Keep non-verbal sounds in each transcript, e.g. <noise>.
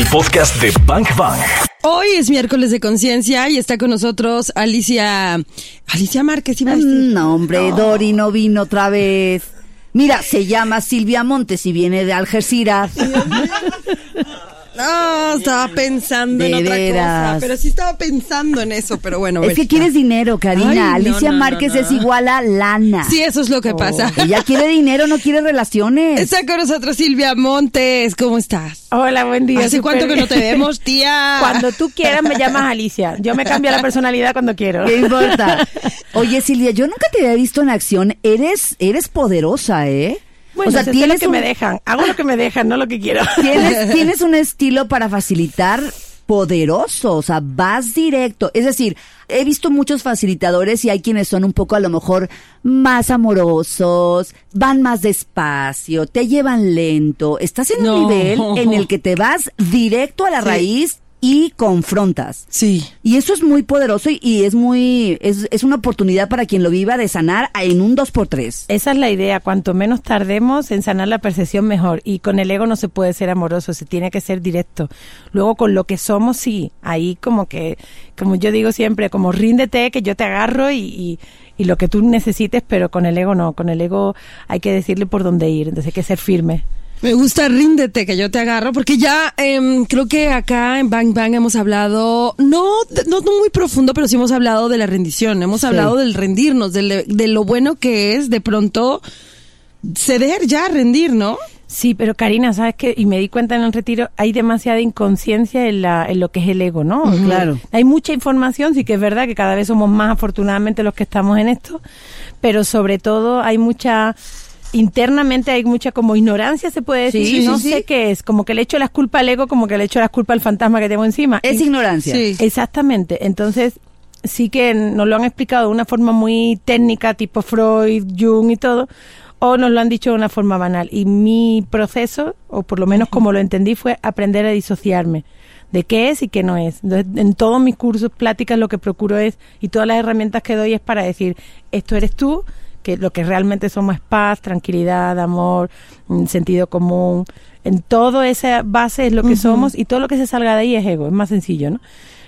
el podcast de Bank Bang. Hoy es miércoles de conciencia y está con nosotros Alicia. Alicia Márquez, iba a decir. No, hombre, Dori no vino otra vez. Mira, se llama Silvia Montes y viene de Algeciras. <laughs> No, estaba pensando en otra cosa. Pero sí estaba pensando en eso, pero bueno. Es que quieres dinero, Karina. Ay, no, Alicia no, no, Márquez no. es igual a lana. Sí, eso es lo que pasa. Ella quiere dinero, no quiere relaciones. Está con nosotros Silvia Montes. ¿Cómo estás? Hola, buen día. ¿Hace cuánto que no te vemos, tía? Cuando tú quieras me llamas Alicia. Yo me cambio la personalidad cuando quiero. ¿Qué importa? Oye, Silvia, yo nunca te había visto en acción. Eres, eres poderosa, ¿eh? Bueno, o sea, lo tienes que un, me dejan. Hago lo que me dejan, no lo que quiero. <laughs> tienes, tienes un estilo para facilitar poderoso, o sea, vas directo. Es decir, he visto muchos facilitadores y hay quienes son un poco a lo mejor más amorosos, van más despacio, te llevan lento. Estás en No. un nivel en el que te vas directo a la Sí. raíz y confrontas. Sí. Y eso es muy poderoso y, y es muy, es, es una oportunidad para quien lo viva de sanar en un 2x3. Esa es la idea. Cuanto menos tardemos en sanar la percepción, mejor. Y con el ego no se puede ser amoroso, se tiene que ser directo. Luego, con lo que somos, sí. Ahí, como que, como yo digo siempre, como ríndete, que yo te agarro y, y, y lo que tú necesites, pero con el ego no. Con el ego hay que decirle por dónde ir. Entonces hay que ser firme. Me gusta ríndete que yo te agarro porque ya em, creo que acá en Bang Bang hemos hablado no no, no muy profundo pero sí hemos hablado de la rendición hemos hablado del rendirnos de, de lo bueno que es de pronto ceder ya rendir no Sí, pero Karina, ¿sabes qué? Y me di cuenta en el retiro, hay demasiada inconsciencia en, la, en lo que es el ego, ¿no? Claro. Hay mucha información, sí que es verdad que cada vez somos más afortunadamente los que estamos en esto, pero sobre todo hay mucha... Internamente hay mucha como ignorancia, se puede decir, Sí, no sí, sé sí. qué es, como que le echo las culpas al ego, como que le echo las culpas al fantasma que tengo encima. Es Y- ignorancia. Sí. Exactamente. Entonces, sí que nos lo han explicado de una forma muy técnica, tipo Freud, Jung y todo, o nos lo han dicho de una forma banal. Y mi proceso, o por lo menos como lo entendí, fue aprender a disociarme de qué es y qué no es. Entonces, en todos mis cursos, pláticas, lo que procuro es, y todas las herramientas que doy es para decir, esto eres tú, que lo que realmente somos es paz, tranquilidad, amor, mm, sentido común. En todo esa base es lo que somos y todo lo que se salga de ahí es ego, es más sencillo, ¿no?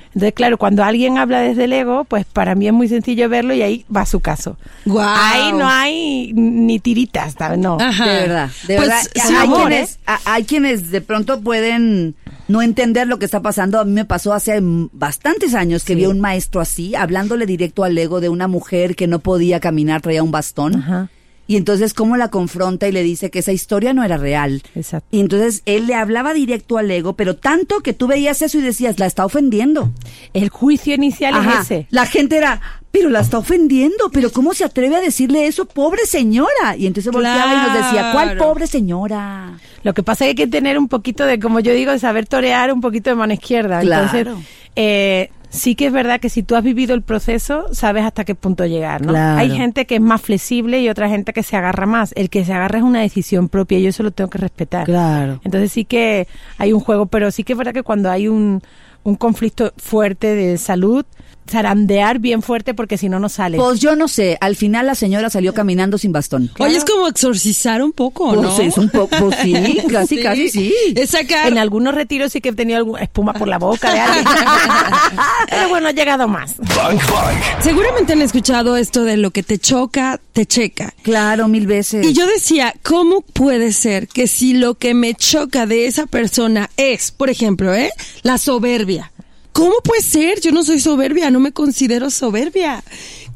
Entonces, claro, cuando alguien habla desde el ego, pues para mí es muy sencillo verlo y ahí va su caso. Guau. Ahí no hay ni tiritas, ¿sabes? No. Ajá. De verdad, de Pues, verdad. sí, hay, amor, quienes, a- hay quienes de pronto pueden no entender lo que está pasando. A mí me pasó hace bastantes años que vi a un maestro así, hablándole directo al ego de una mujer que no podía caminar, traía un bastón. Ajá. Y entonces, ¿cómo la confronta y le dice que esa historia no era real? Exacto. Y entonces él le hablaba directo al ego, pero tanto que tú veías eso y decías, la está ofendiendo. El juicio inicial Ajá. es ese. La gente era, pero la está ofendiendo, pero ¿cómo se atreve a decirle eso, pobre señora? Y entonces volteaba y nos decía, ¿cuál pobre señora? Lo que pasa es que hay que tener un poquito de, como yo digo, de saber torear un poquito de mano izquierda. Claro. Entonces, eh, sí que es verdad que si tú has vivido el proceso, sabes hasta qué punto llegar, ¿no? Claro. Hay gente que es más flexible y otra gente que se agarra más. El que se agarra es una decisión propia y yo eso lo tengo que respetar. Claro. Entonces sí que hay un juego, pero sí que es verdad que cuando hay un, un conflicto fuerte de salud, zarandear bien fuerte porque si no, no sale. Pues yo no sé, al final la señora salió caminando sin bastón. oye es como exorcizar un poco Pues no es un poco, pues <laughs> sí, casi, casi sí. es sacar En algunos retiros sí que he tenido alguna espuma por la boca de alguien. <laughs> Pero bueno, ha llegado más. Bang Bang. seguramente han escuchado esto de lo que te choca te checa Claro, mil veces. Y yo decía, ¿cómo puede ser que si lo que me choca de esa persona es, por ejemplo, ¿eh? la soberbia? ¿Cómo puede ser? Yo no soy soberbia, no me considero soberbia.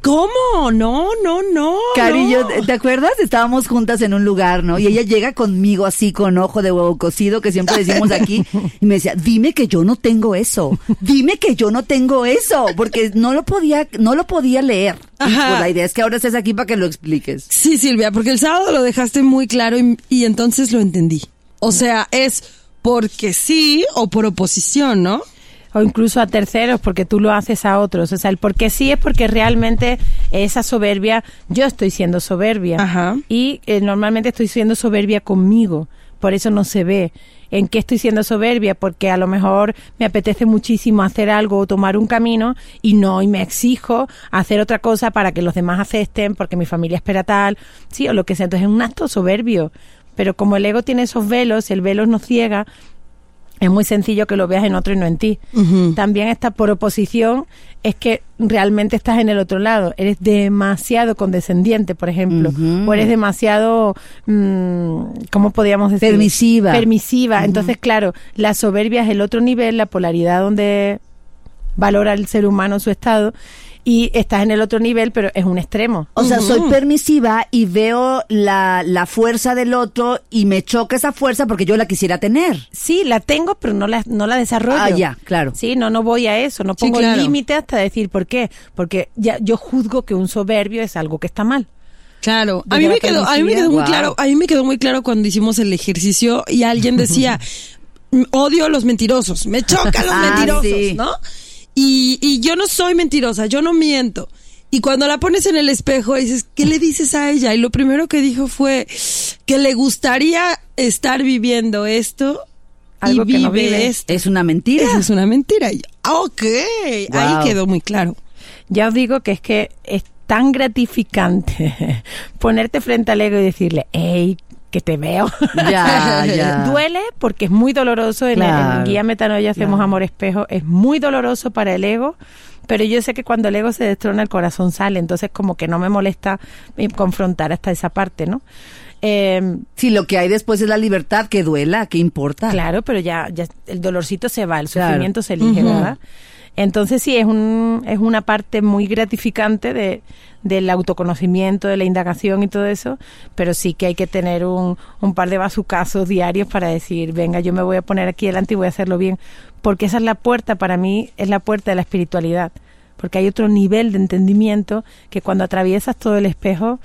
¿Cómo? No, no, no. Cari, no. ¿te acuerdas? Estábamos juntas en un lugar, ¿no? Y ella llega conmigo así con ojo de huevo cocido, que siempre decimos aquí, y me decía, dime que yo no tengo eso, dime que yo no tengo eso, porque no lo podía, no lo podía leer. Y, Ajá. pues, la idea es que ahora estés aquí para que lo expliques. Sí, Silvia, porque el sábado lo dejaste muy claro y, y entonces lo entendí. O sea, es porque sí o por oposición, ¿no? O incluso a terceros porque tú lo haces a otros. O sea, el porque sí es porque realmente esa soberbia, yo estoy siendo soberbia Ajá. y eh, normalmente estoy siendo soberbia conmigo, por eso no se ve. ¿En qué estoy siendo soberbia? Porque a lo mejor me apetece muchísimo hacer algo o tomar un camino y no, y me exijo hacer otra cosa para que los demás acepten, porque mi familia espera tal, sí, o lo que sea. Entonces es un acto soberbio. Pero como el ego tiene esos velos, el velo nos ciega, es muy sencillo que lo veas en otro y no en ti. También esta por oposición es que realmente estás en el otro lado. Eres demasiado condescendiente, por ejemplo. O eres demasiado, mm, ¿cómo podríamos decir? Permisiva. Permisiva. Entonces, claro, la soberbia es el otro nivel, la polaridad donde valora el ser humano su estado. Y estás en el otro nivel, pero es un extremo. O sea, soy permisiva y veo la, la fuerza del otro y me choca esa fuerza porque yo la quisiera tener. Sí, la tengo, pero no la, no la desarrollo. Ah, ya, claro. Sí, no, no voy a eso, no Sí, pongo claro. límite hasta decir por qué. Porque ya yo juzgo que un soberbio es algo que está mal. Claro, a mí me quedó, a mí me quedó muy Wow. claro, a mí me quedó muy claro cuando hicimos el ejercicio y alguien decía, <laughs> "Mm, odio a los mentirosos, me chocan los Ah, mentirosos, sí. ¿no? Y, y yo no soy mentirosa, yo no miento. Y cuando la pones en el espejo dices, ¿qué le dices a ella? Y lo primero que dijo fue que le gustaría estar viviendo esto Algo y que no vive esto. Es una mentira. Esa es una mentira. Y "Ah, ok, ahí quedó muy claro. Ya os digo que es que es tan gratificante <laughs> ponerte frente al ego y decirle, hey, que te veo. Ya, <laughs> ya. Duele porque es muy doloroso. En, el- Claro, en Guía Metanoia hacemos claro. amor espejo. Es muy doloroso para el ego. Pero yo sé que cuando el ego se destrona, el corazón sale. Entonces, como que no me molesta eh, confrontar hasta esa parte, ¿no? Eh, Si lo que hay después es la libertad, que duela, ¿qué importa? Claro, pero ya, ya el dolorcito se va, el Claro. sufrimiento se elige, Ujú. ¿verdad? Entonces sí, es, un, es una parte muy gratificante de, del autoconocimiento, de la indagación y todo eso, pero sí que hay que tener un, un par de bazucazos diarios para decir, venga, yo me voy a poner aquí delante y voy a hacerlo bien, porque esa es la puerta, para mí, es la puerta de la espiritualidad, porque hay otro nivel de entendimiento que cuando atraviesas todo el espejo,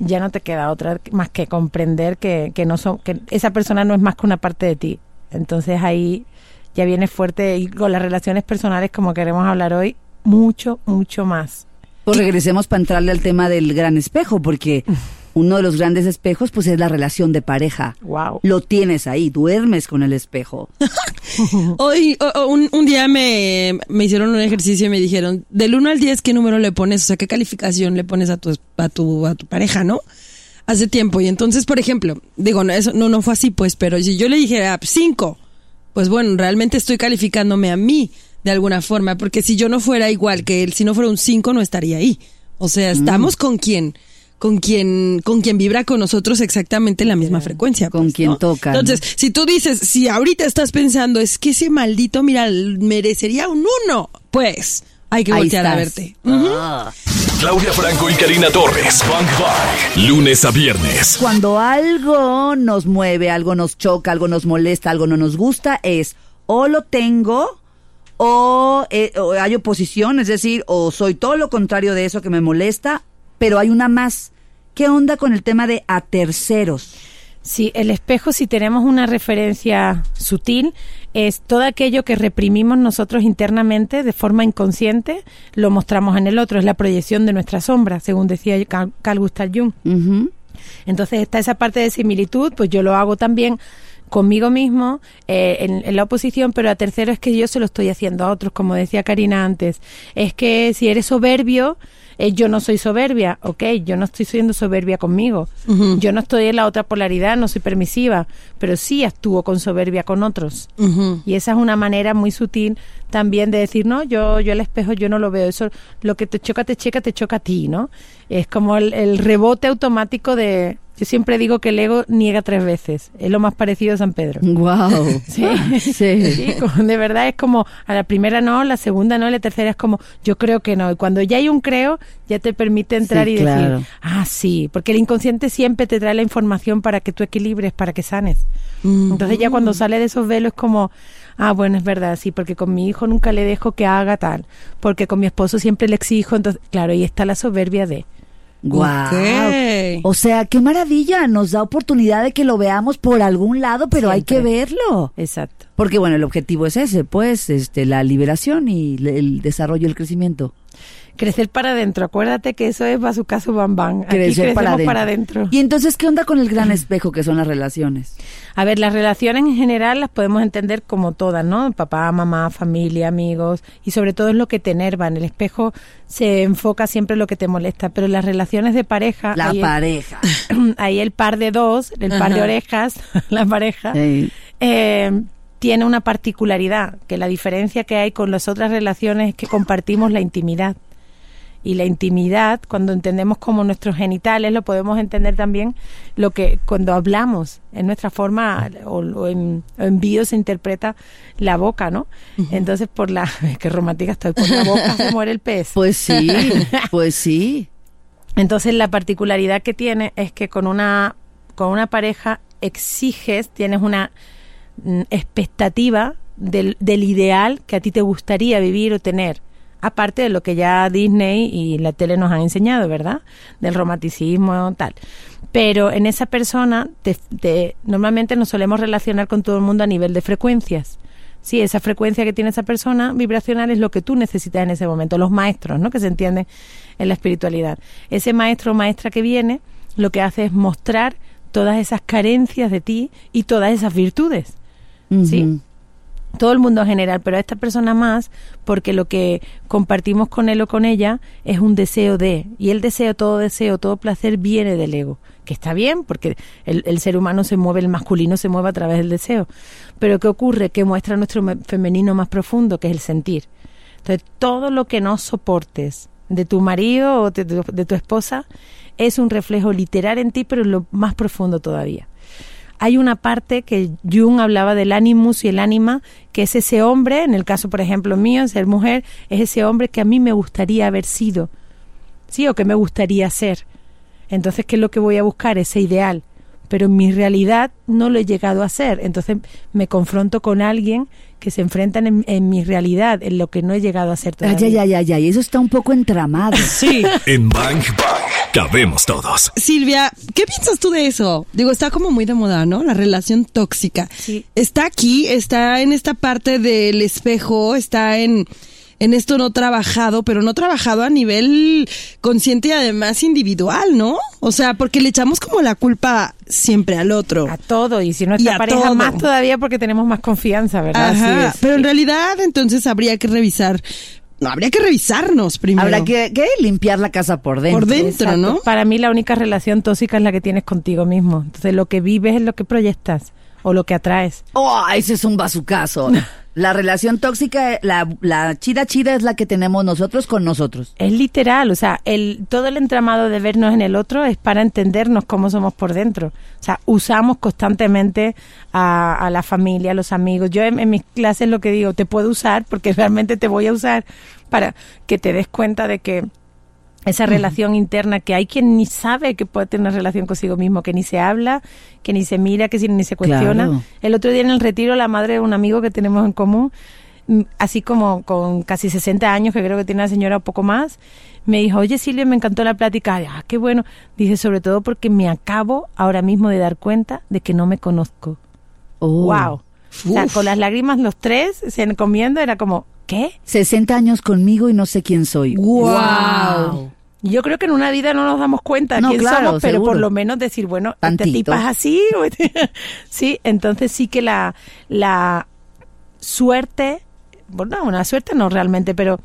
ya no te queda otra más que comprender que, que no son que esa persona no es más que una parte de ti. Entonces ahí ya viene fuerte y con las relaciones personales como queremos hablar hoy mucho mucho más Pues regresemos para entrarle al tema del gran espejo, porque <laughs> uno de los grandes espejos, pues es la relación de pareja. wow Lo tienes ahí, duermes con el espejo. <laughs> Hoy, un, un día me, me hicieron un ejercicio y me dijeron, del 1 al 10, ¿qué número le pones? O sea, ¿qué calificación le pones a tu, a tu, a tu pareja, no? Hace tiempo. Y entonces, por ejemplo, digo, no, eso no, no fue así, pues, pero si yo le dijera 5, pues bueno, realmente estoy calificándome a mí de alguna forma, porque si yo no fuera igual que él, si no fuera un 5, no estaría ahí. O sea, estamos con quien con quien con quien vibra con nosotros exactamente en la misma frecuencia Con pues, quien ¿no? toca, ¿no? entonces si tú dices si ahorita estás pensando es que ese maldito mira merecería un uno pues hay que Ahí voltear a verte Ah. Claudia Franco y Karina Torres. Bang. Lunes a viernes. Cuando algo nos mueve, algo nos choca, algo nos molesta, algo no nos gusta, es o lo tengo o, eh, o hay oposición, es decir, o soy todo lo contrario de eso que me molesta, pero hay una más. ¿Qué onda con el tema de a terceros? Sí, el espejo, si tenemos una referencia sutil, es todo aquello que reprimimos nosotros internamente de forma inconsciente, lo mostramos en el otro, es la proyección de nuestra sombra, según decía Carl Gustav Jung. Entonces está esa parte de similitud, pues yo lo hago también conmigo mismo eh, en, en la oposición, pero a tercero es que yo se lo estoy haciendo a otros, como decía Karina antes. Es que si eres soberbio, eh, yo no soy soberbia, ok, yo no estoy siendo soberbia conmigo. Yo no estoy en la otra polaridad, no soy permisiva, pero sí actúo con soberbia con otros. Y esa es una manera muy sutil también de decir, no, yo, yo el espejo yo no lo veo, eso lo que te choca, te checa, te choca a ti, ¿no? Es como el, el rebote automático de, yo siempre digo que el ego niega tres veces, es lo más parecido a San Pedro. Wow. <laughs> <laughs> Sí, Sí. Sí, de verdad es como a la primera no, la segunda no, la tercera es como yo creo que no. Y cuando ya hay un creo, ya te permite entrar Sí, y claro. decir, ah, sí, porque el inconsciente siempre te trae la información para que tú equilibres, para que sanes. Mm. Entonces ya cuando sale de esos velos es como, ah, bueno, es verdad, sí, porque con mi hijo nunca le dejo que haga tal, porque con mi esposo siempre le exijo, entonces, claro, ahí está la soberbia de... Guau. Ok. O sea, qué maravilla, nos da oportunidad de que lo veamos por algún lado, pero hay que verlo. Exacto. Porque bueno, el objetivo es ese, pues, este, la liberación y el desarrollo y el crecimiento. Crecer para adentro, acuérdate que eso es bazucazo bam bam. Aquí Crecer para adentro. Y entonces, ¿qué onda con el gran espejo que son las relaciones? A ver, las relaciones en general las podemos entender como todas, ¿no? Papá, mamá, familia, amigos, y sobre todo es lo que te enerva. En el espejo se enfoca siempre en lo que te molesta, pero en las relaciones de pareja, La ahí, pareja. <clears throat> ahí el par de dos, el par de orejas, <laughs> la pareja, eh, tiene una particularidad, que la diferencia que hay con las otras relaciones es que compartimos la intimidad. Y la intimidad, cuando entendemos como nuestros genitales, lo podemos entender también lo que cuando hablamos, en nuestra forma o, o en, en vídeo se interpreta la boca, ¿no? Entonces, por la... <laughs> Qué romántica estoy, por la boca se muere el pez. <laughs> Pues sí, <laughs> pues sí. Entonces la particularidad que tiene es que con una, con una pareja exiges, tienes una mm, expectativa del, del ideal que a ti te gustaría vivir o tener. Aparte de lo que ya Disney y la tele nos han enseñado, ¿verdad? Del romanticismo, tal. Pero en esa persona, te- te- normalmente nos solemos relacionar con todo el mundo a nivel de frecuencias. Sí, esa frecuencia que tiene esa persona vibracional es lo que tú necesitas en ese momento. Los maestros, ¿no? Que se entiende en la espiritualidad. Ese maestro o maestra que viene lo que hace es mostrar todas esas carencias de ti y todas esas virtudes. Sí. Todo el mundo en general, pero a esta persona más, porque lo que compartimos con él o con ella es un deseo de. Y el deseo, todo deseo, todo placer viene del ego. Que está bien, porque el, el ser humano se mueve, el masculino se mueve a través del deseo. Pero ¿qué ocurre? Que muestra nuestro me- femenino más profundo, que es el sentir. Entonces, todo lo que no soportes de tu marido o de tu, de tu esposa es un reflejo literal en ti, pero en lo más profundo todavía. Hay una parte que Jung hablaba del animus y el ánima, que es ese hombre, en el caso, por ejemplo, mío, ser mujer, es ese hombre que a mí me gustaría haber sido, ¿sí? O que me gustaría ser. Entonces, ¿qué es lo que voy a buscar? Ese ideal. Pero en mi realidad no lo he llegado a ser. Entonces me confronto con alguien que se enfrentan en, en mi realidad, en lo que no he llegado a ser Ay, todavía. ay, ay, ay, ay, eso está un poco entramado. <laughs> Sí. En Bang Bang cabemos todos. Silvia, ¿qué piensas tú de eso? Digo, está como muy de moda, ¿no? La relación tóxica. Sí. Está aquí, está en esta parte del espejo, está en, en esto no trabajado, pero no trabajado a nivel consciente y además individual, ¿no? O sea, porque le echamos como la culpa siempre al otro. A todo, y si Y nuestra a pareja todo. más todavía porque tenemos más confianza, ¿verdad? Así Ajá, es. pero en realidad entonces habría que revisar, no, habría que revisarnos primero. Habrá que, que limpiar la casa por dentro. Por dentro, Exacto. ¿no? Para mí la única relación tóxica es la que tienes contigo mismo. Entonces lo que vives es lo que proyectas o lo que atraes. Oh, ese es un bazucazo. <laughs> La relación tóxica, la, la chida chida es la que tenemos nosotros con nosotros. Es literal, o sea, el, todo el entramado de vernos en el otro es para entendernos cómo somos por dentro. O sea, usamos constantemente a, a la familia, a los amigos. Yo en, en mis clases lo que digo, te puedo usar porque <laughs> realmente te voy a usar para que te des cuenta de que esa relación interna que hay quien ni sabe que puede tener una relación consigo mismo, que ni se habla, que ni se mira, que ni se cuestiona. Claro. El otro día en el retiro, la madre de un amigo que tenemos en común, mm, así como con casi 60 años, que creo que tiene la señora un poco más, me dijo, oye Silvia, me encantó la plática. Ah, qué bueno. Dice, sobre todo porque me acabo ahora mismo de dar cuenta de que no me conozco. Oh. Wow. O sea, Uf. con las lágrimas los tres, se comiendo, era como, ¿qué? 60 años conmigo y no sé quién soy. Y Yo creo que en una vida no nos damos cuenta No, quién claro, somos, pero seguro. por lo menos decir, bueno, este Tantito. tipo es así. <laughs> este- sí, entonces sí que la, la suerte, bueno, una suerte no realmente, pero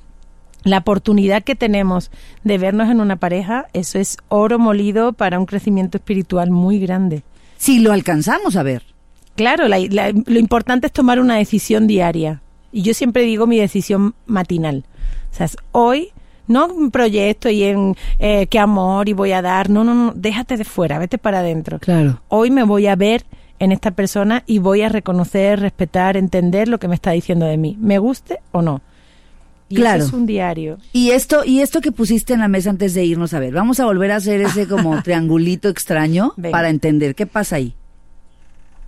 la oportunidad que tenemos de vernos en una pareja, eso es oro molido para un crecimiento espiritual muy grande. Si lo alcanzamos a ver. Claro, la- la- lo importante es tomar una decisión diaria. Y yo siempre digo mi decisión matinal. O sea, es hoy no un proyecto y en eh, qué amor y voy a dar. No, no, no, déjate de fuera, vete para adentro. Claro. Hoy me voy a ver en esta persona y voy a reconocer, respetar, entender lo que me está diciendo de mí, me guste o no. Y Claro. eso es un diario. Y esto, y esto que pusiste en la mesa antes de irnos a ver, vamos a volver a hacer ese como <laughs> triangulito extraño Venga. para entender qué pasa ahí.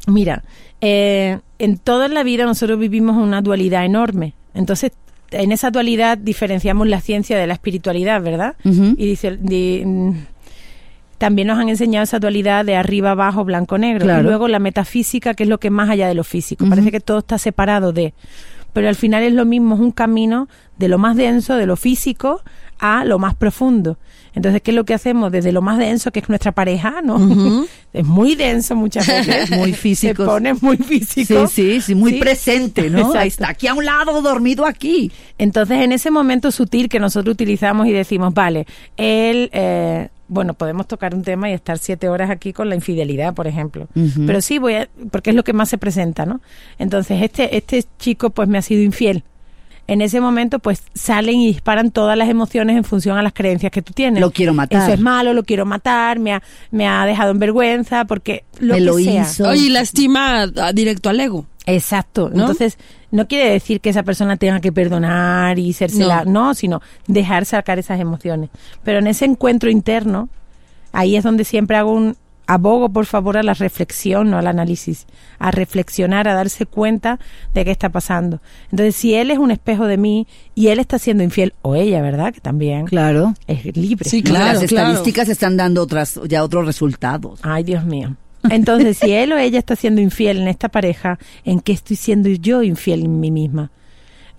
Mira, eh, en toda la vida nosotros vivimos una dualidad enorme. Entonces, en esa dualidad diferenciamos la ciencia de la espiritualidad, ¿verdad? Y dice, di- mm, también nos han enseñado esa dualidad de arriba, abajo, blanco, negro. Claro. Y luego la metafísica, que es lo que es más allá de lo físico. Parece que todo está separado de. Pero al final es lo mismo, es un camino de lo más denso, de lo físico, a lo más profundo. Entonces, ¿qué es lo que hacemos? Desde lo más denso, que es nuestra pareja, ¿no? <laughs> es muy denso muchas veces. <laughs> Muy físico. Se pone muy <laughs> físico. sí, sí, muy Sí. presente, ¿no? Ahí está aquí a un lado, dormido aquí. Entonces, en ese momento sutil que nosotros utilizamos y decimos, vale, él eh, bueno, podemos tocar un tema y estar siete horas aquí con la infidelidad, por ejemplo. Pero sí voy a, porque es lo que más se presenta, ¿no? Entonces, este, este chico pues me ha sido infiel. En ese momento, pues salen y disparan todas las emociones en función a las creencias que tú tienes. Lo quiero matar. Eso es malo, lo quiero matar, me ha, me ha dejado en vergüenza, porque lo Me que lo sea. hizo. Oye, y lastima directo al ego. Exacto. ¿No? Entonces, no quiere decir que esa persona tenga que perdonar y sérsela, No. no. sino dejar sacar esas emociones. Pero en ese encuentro interno, ahí es donde siempre hago un abogo, por favor, a la reflexión, no al análisis, a reflexionar, a darse cuenta de qué está pasando. Entonces, si él es un espejo de mí y él está siendo infiel, o ella, ¿verdad? Que también Claro. es libre. Sí, Claro, Las claro. estadísticas están dando otras, ya otros resultados. Ay, Dios mío. Entonces, si él o ella está siendo infiel en esta pareja, ¿en qué estoy siendo yo infiel en mí misma?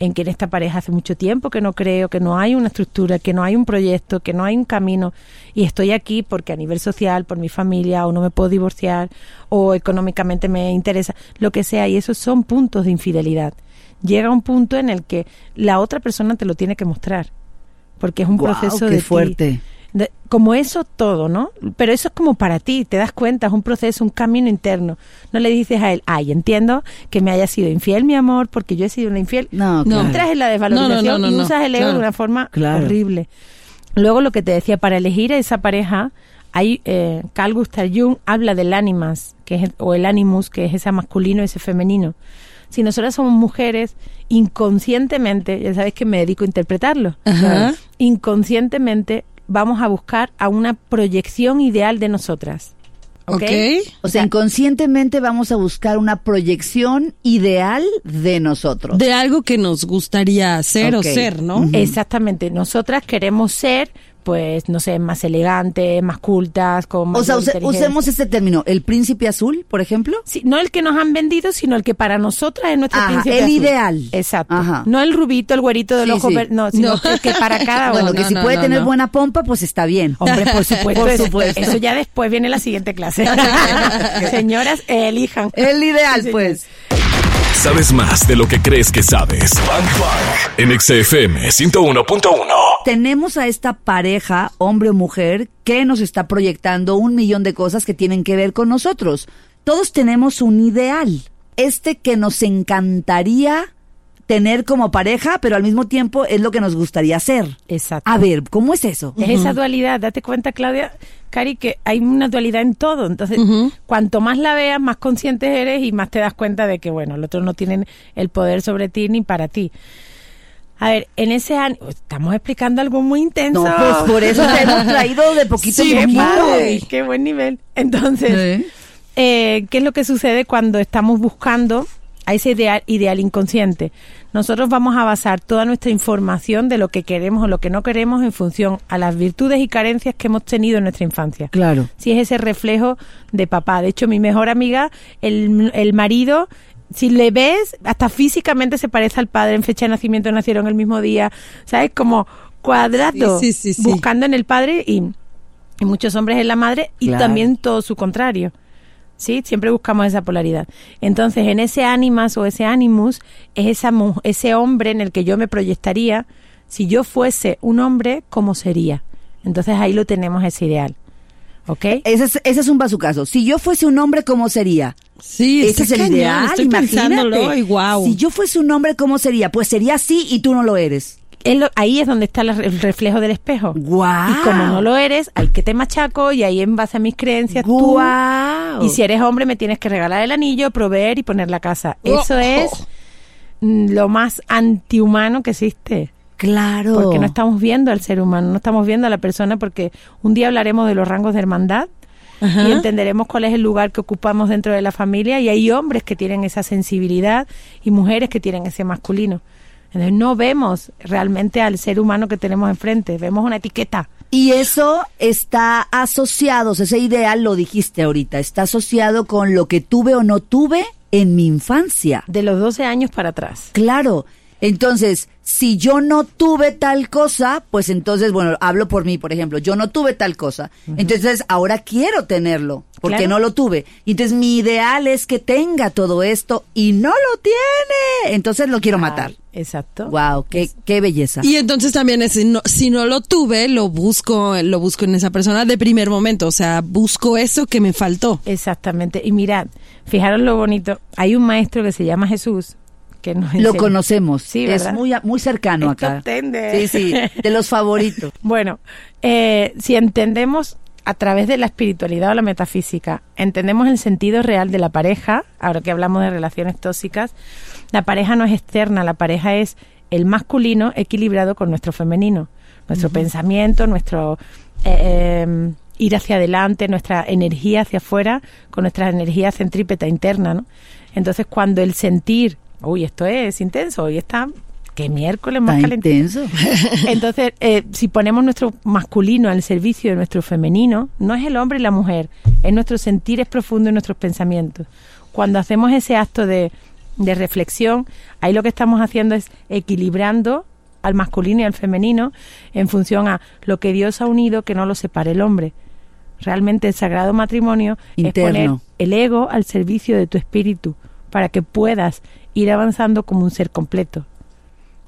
En que en esta pareja hace mucho tiempo que no creo, que no hay una estructura, que no hay un proyecto, que no hay un camino, y estoy aquí porque a nivel social, por mi familia, o no me puedo divorciar, o económicamente me interesa, lo que sea, y esos son puntos de infidelidad. Llega un punto en el que la otra persona te lo tiene que mostrar, porque es un Guau, proceso qué de ti. De- como eso todo, ¿no? Pero eso es como para ti, te das cuenta, es un proceso, un camino interno. No le dices a él, ay, entiendo que me haya sido infiel, mi amor, porque yo he sido una infiel. No, No. claro. Entras en la desvalorización No, no, no, y usas el ego claro. de una forma Claro. horrible. Luego lo que te decía, para elegir a esa pareja, hay eh, Carl Gustav Jung habla del ánimas, que es, o el animus, que es ese masculino y ese femenino. Si nosotras somos mujeres, inconscientemente, ya sabes que me dedico a interpretarlo, Ajá. inconscientemente vamos a buscar a una proyección ideal de nosotras. ¿Ok? ¿Ok? O sea, inconscientemente vamos a buscar una proyección ideal de nosotros. De algo que nos gustaría hacer o ser, ¿no? Exactamente. Nosotras queremos ser, pues, no sé, más elegantes, más cultas, con o sea, use- usemos este término, el príncipe azul, por ejemplo. Sí, no el que nos han vendido, sino el que para nosotras es nuestro Ajá, príncipe el azul. ideal. Exacto. Ajá. No el rubito, el güerito del Sí, ojo sí. no, sino No. el que para <laughs> cada bueno, uno. que no, si no, puede no, tener no. buena pompa, pues está bien. Hombre, por <laughs> supuesto. Por eso- supuesto. Eso ya después viene la siguiente clase. <laughs> Señoras, elijan. El ideal, Sí, pues. Sabes más de lo que crees que sabes. Bang Bang. En XFM 101.1. Tenemos a esta pareja, hombre o mujer, que nos está proyectando un millón de cosas que tienen que ver con nosotros. Todos tenemos un ideal. Este que nos encantaría tener como pareja, pero al mismo tiempo es lo que nos gustaría hacer. Exacto. A ver, ¿cómo es eso? Es esa dualidad. Date cuenta, Claudia, Cari, que hay una dualidad en todo. Entonces, cuanto más la veas, más consciente eres y más te das cuenta de que, bueno, el otro no tiene el poder sobre ti ni para ti. A ver, en ese año, estamos explicando algo muy intenso. No, pues por eso te hemos traído de poquito <laughs> Sí, en poquito. qué buen nivel. Entonces, ¿Eh? eh, ¿qué es lo que sucede cuando estamos buscando a ese ideal, ideal inconsciente? Nosotros vamos a basar toda nuestra información de lo que queremos o lo que no queremos en función a las virtudes y carencias que hemos tenido en nuestra infancia. Claro. Si es ese reflejo de papá. De hecho, mi mejor amiga, el, el marido, si le ves, hasta físicamente se parece al padre, en fecha de nacimiento nacieron el mismo día, ¿sabes? Como cuadrado, Sí, sí, sí, buscando en el padre y, y muchos hombres en la madre y Claro. también todo su contrario. ¿Sí? Siempre buscamos esa polaridad. Entonces, en ese ánimas o ese animus, es esa, ese hombre en el que yo me proyectaría, si yo fuese un hombre, ¿cómo sería? Entonces ahí lo tenemos ese ideal. ¿Ok? Ese es, ese es un bazucazo. Si yo fuese un hombre, ¿cómo sería? Sí, Ese es el cañón, ideal, Estoy imagínate. pensándolo y wow. Si yo fuese un hombre, ¿cómo sería? Pues sería así y tú no lo eres. Ahí es donde está el reflejo del espejo. ¡Guau! Y como no lo eres, hay que te machaco y ahí en base a mis creencias tú... ¡Guau! Y si eres hombre me tienes que regalar el anillo, proveer y poner la casa. Eso Oh. es mm, lo más antihumano que existe. Claro. Porque no estamos viendo al ser humano, no estamos viendo a la persona porque un día hablaremos de los rangos de hermandad Ajá. y entenderemos cuál es el lugar que ocupamos dentro de la familia y hay hombres que tienen esa sensibilidad y mujeres que tienen ese masculino. Entonces no vemos realmente al ser humano que tenemos enfrente, vemos una etiqueta. Y eso está asociado, o sea, ese ideal lo dijiste ahorita, está asociado con lo que tuve o no tuve en mi infancia. De los 12 años para atrás. Claro. Entonces, si yo no tuve tal cosa, pues entonces, bueno, hablo por mí, por ejemplo, yo no tuve tal cosa. Entonces, ahora quiero tenerlo, porque Claro. no lo tuve. Y Entonces, mi ideal es que tenga todo esto y no lo tiene. Entonces, lo quiero matar. Ay, Exacto. Wow, qué, qué belleza. Y entonces también es, si no, si no lo tuve, lo busco, lo busco en esa persona de primer momento. O sea, busco eso que me faltó. Exactamente. Y mirad, fijaros lo bonito. Hay un maestro que se llama Jesús que Lo conocemos. Sí, es muy, muy cercano Esto acá. Sí, sí, de los <laughs> favoritos. Bueno, eh, si entendemos a través de la espiritualidad o la metafísica, entendemos el sentido real de la pareja, ahora que hablamos de relaciones tóxicas, la pareja no es externa, la pareja es el masculino equilibrado con nuestro femenino, nuestro pensamiento, nuestro eh, eh, ir hacia adelante, nuestra energía hacia afuera con nuestra energía centrípeta interna, ¿no? Entonces, cuando el sentir, uy, esto es intenso, hoy está, que miércoles más intenso. <laughs> Entonces, eh, si ponemos nuestro masculino al servicio de nuestro femenino, no es el hombre y la mujer, es nuestro sentir es profundo y nuestros pensamientos. Cuando hacemos ese acto de, de reflexión, ahí lo que estamos haciendo es equilibrando al masculino y al femenino en función a lo que Dios ha unido que no lo separe el hombre. Realmente el sagrado matrimonio es poner el ego al servicio de tu espíritu para que puedas ir avanzando como un ser completo.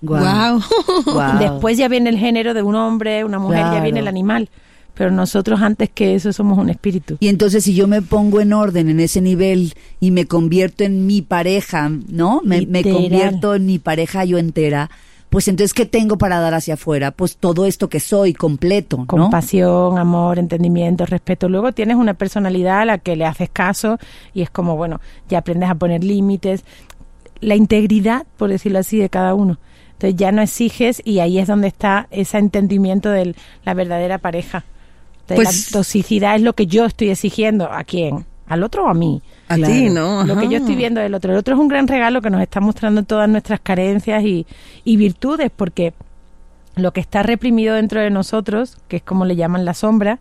Guau. Wow. <laughs> Después ya viene el género de un hombre, una mujer, ya viene el animal. Pero nosotros antes que eso somos un espíritu. Y entonces si yo me pongo en orden en ese nivel y me convierto en mi pareja, ¿no? Me, me convierto en mi pareja yo entera, pues entonces ¿qué tengo para dar hacia afuera? Pues todo esto que soy completo, ¿no? Compasión, amor, entendimiento, respeto. Luego tienes una personalidad a la que le haces caso y es como, bueno, ya aprendes a poner límites. La integridad, por decirlo así, de cada uno. Entonces ya no exiges y ahí es donde está ese entendimiento de la verdadera pareja. Entonces, Pues- la toxicidad es lo que yo estoy exigiendo. ¿A quién? ¿Al otro o a mí? A Claro. ti, ¿no? Lo que yo estoy viendo del otro. El otro es un gran regalo que nos está mostrando todas nuestras carencias y, y virtudes, porque lo que está reprimido dentro de nosotros, que es como le llaman la sombra,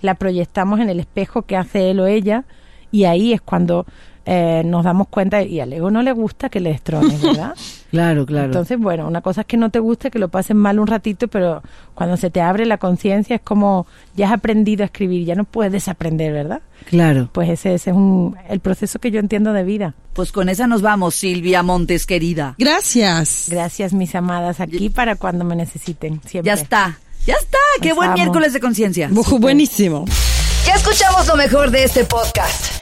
la proyectamos en el espejo que hace él o ella, y ahí es cuando eh, nos damos cuenta, y al ego no le gusta que le destrones, ¿verdad? <laughs> Claro, claro. Entonces, bueno, una cosa es que no te guste, que lo pases mal un ratito, pero cuando se te abre la conciencia es como ya has aprendido a escribir, ya no puedes desaprender, ¿verdad? claro. Pues ese, ese es un, el proceso que yo entiendo de vida. Pues con esa nos vamos, Silvia Montes, querida. Gracias. Gracias, mis amadas, aquí para cuando me necesiten. Siempre. Ya está, ya está. Qué Los buen amo. miércoles de conciencia. Bu- Buenísimo. Ya escuchamos lo mejor de este podcast.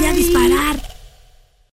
voy a disparar.